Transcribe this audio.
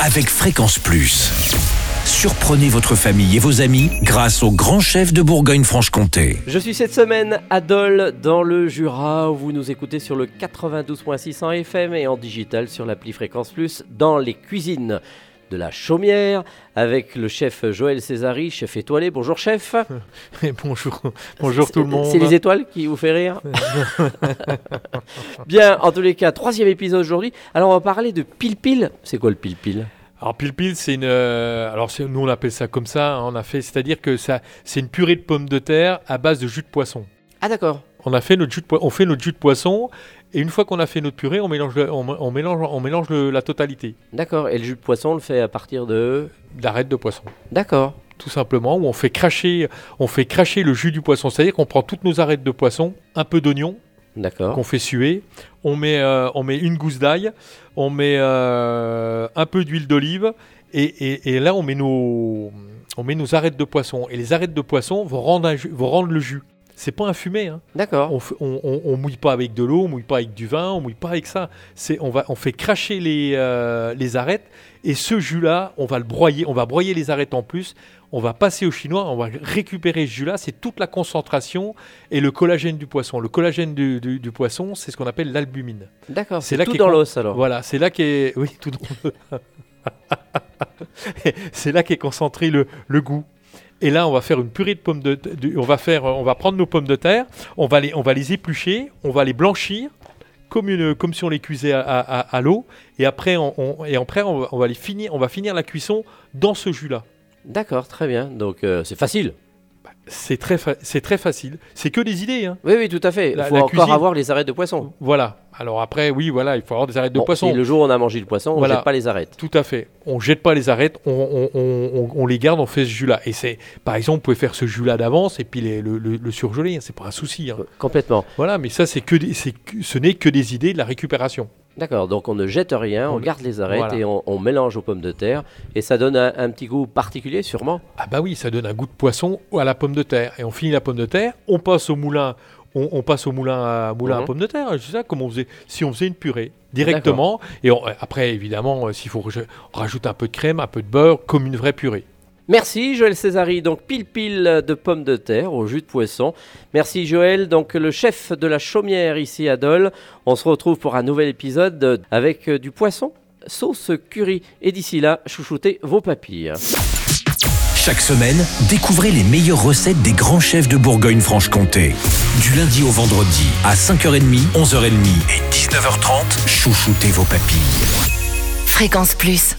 avec Fréquence Plus. Surprenez votre famille et vos amis grâce au grand chef de Bourgogne-Franche-Comté. Je suis cette semaine à Dole, dans le Jura, où vous nous écoutez sur le 92.6 en FM et en digital sur l'appli Fréquence Plus dans les cuisines de la Chaumière avec le chef Joël Césari, chef étoilé. Bonjour chef. Et bonjour, bonjour tout le monde. C'est les étoiles qui vous fait rire Bien, en tous les cas, troisième épisode aujourd'hui. Alors on va parler de pile-pile. C'est quoi le pile-pile alors pile pile, c'est une. euh, alors nous on appelle ça comme ça. hein, on a fait, c'est-à-dire que ça, c'est une purée de pommes de terre à base de jus de poisson. Ah d'accord. On a fait notre jus de, poi- on fait notre jus de poisson et une fois qu'on a fait notre purée, on mélange, le- on, on mélange, on mélange le- la totalité D'accord. Et le jus de poisson, on le fait à partir de... d'arête de poisson. D'accord. Tout simplement, où on fait cracher, on fait cracher le jus du poisson. C'est-à-dire qu'on prend toutes nos arêtes de poisson, un peu d'oignon, D'accord. qu'on fait suer. On met, euh, on met une gousse d'ail, on met euh, un peu d'huile d'olive, et, et- et là on met, nos, on met nos arêtes de poisson. Et les arêtes de poisson vont rendre, un vont rendre le jus. C'est pas un fumé. Hein. D'accord. On, on, on- on mouille pas avec de l'eau, on mouille pas avec du vin, on mouille pas avec ça. C'est, on, va, on fait cracher les, euh, les arêtes, et ce jus-là, on va le broyer, on va broyer les arêtes en plus. On va passer au chinois, on va récupérer ce jus-là, c'est toute la concentration et le collagène du poisson. Le collagène du, du- du poisson, c'est ce qu'on appelle l'albumine. D'accord. c'est là tout dans l'os alors. Voilà, c'est là qu'est oui tout dans c'est là qu'est concentré le, le goût. Et là, on va faire une purée de pommes de, on va faire, on va prendre nos pommes de terre, on va les, va les éplucher, on va les blanchir comme une, comme si on les cuisait à, l'eau. Et après, on, va, finir, on va finir la cuisson dans ce jus-là. D'accord, très bien. Donc euh, c'est facile. C'est très, fa- c'est très facile. C'est que des idées, hein. Oui, oui, tout à fait. Il faut la encore cuisine. avoir les arêtes de poisson. Voilà. Alors après, oui, voilà, il faut avoir des arêtes de poisson. Si le jour où on a mangé le poisson, on Voilà. jette pas les arêtes. Tout à fait. On jette pas les arêtes, on, on- on- les garde, on fait ce jus-là. Et c'est, par exemple, vous pouvez faire ce jus-là d'avance et puis les- le, le- le surgeler, hein, c'est pas un souci. hein. Complètement. Voilà, mais ça, c'est que, des- c'est que- ce n'est que des idées de la récupération. D'accord, donc on ne jette rien, on, On- garde les arêtes voilà. et on, on mélange aux pommes de terre et ça donne un, un petit goût particulier sûrement? Ah bah oui, ça donne un goût de poisson à la pomme de terre. Et on finit la pomme de terre, on passe au moulin, on, on passe au moulin à, moulin à Mhm. pommes de terre. C'est ça, comme on faisait, si on faisait une purée directement. Et après, évidemment, euh, s'il faut, on rajoute un peu de crème, un peu de beurre, comme une vraie purée. Merci Joël Césari, donc pile pile de pommes de terre au jus de poisson. Merci Joël, donc le chef de la chaumière ici à Dole. On se retrouve pour un nouvel épisode avec euh, du poisson, sauce curry. Et d'ici là, chouchoutez vos papilles. Chaque semaine, découvrez les meilleures recettes des grands chefs de Bourgogne-Franche-Comté. Du lundi au vendredi, à 5h30, 11h30 et 19h30, chouchoutez vos papilles. Fréquence Plus.